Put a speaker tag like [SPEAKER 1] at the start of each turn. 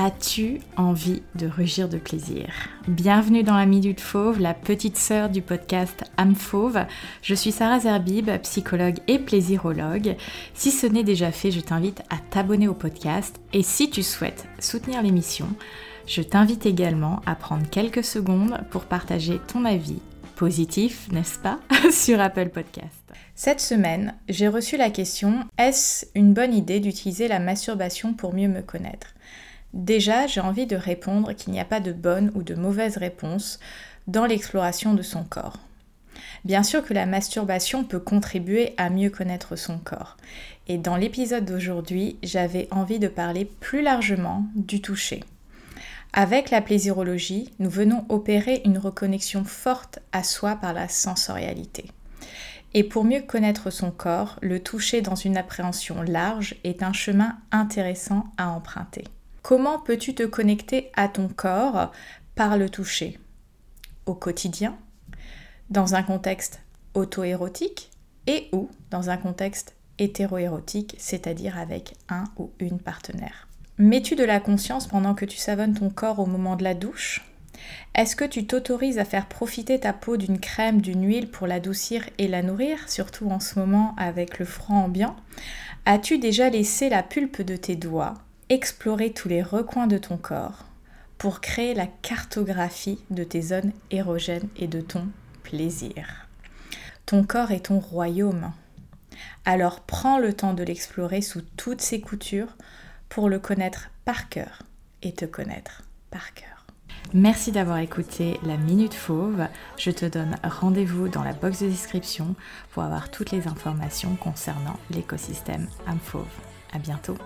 [SPEAKER 1] As-tu envie de rugir de plaisir? Bienvenue dans la Minute Fauve, la petite sœur du podcast Âme Fauve. Je suis Sarah Zerbib, psychologue et plaisirologue. Si ce n'est déjà fait, je t'invite à t'abonner au podcast et si tu souhaites soutenir l'émission, je t'invite également à prendre quelques secondes pour partager ton avis positif, n'est-ce pas, sur Apple Podcast. Cette semaine, j'ai reçu la question est-ce une bonne idée d'utiliser la masturbation pour mieux me connaître? Déjà, j'ai envie de répondre qu'il n'y a pas de bonne ou de mauvaise réponse dans l'exploration de son corps. Bien sûr que la masturbation peut contribuer à mieux connaître son corps. Et dans l'épisode d'aujourd'hui, j'avais envie de parler plus largement du toucher. Avec la plaisirologie, nous venons opérer une reconnexion forte à soi par la sensorialité. Et pour mieux connaître son corps, le toucher dans une appréhension large est un chemin intéressant à emprunter. Comment peux-tu te connecter à ton corps par le toucher Au quotidien, dans un contexte auto-érotique et ou dans un contexte hétéro-érotique, c'est-à-dire avec un ou une partenaire? Mets-tu de la conscience pendant que tu savonnes ton corps au moment de la douche? Est-ce que tu t'autorises à faire profiter ta peau d'une crème, d'une huile pour l'adoucir et la nourrir, surtout en ce moment avec le froid ambiant? As-tu déjà laissé la pulpe de tes doigts explorer tous les recoins de ton corps pour créer la cartographie de tes zones érogènes et de ton plaisir. Ton corps est ton royaume. Alors prends le temps de l'explorer sous toutes ses coutures pour le connaître par cœur et te connaître par cœur. Merci d'avoir écouté la Minute Fauve. Je te donne rendez-vous dans la box de description pour avoir toutes les informations concernant l'écosystème âme fauve. Bientôt.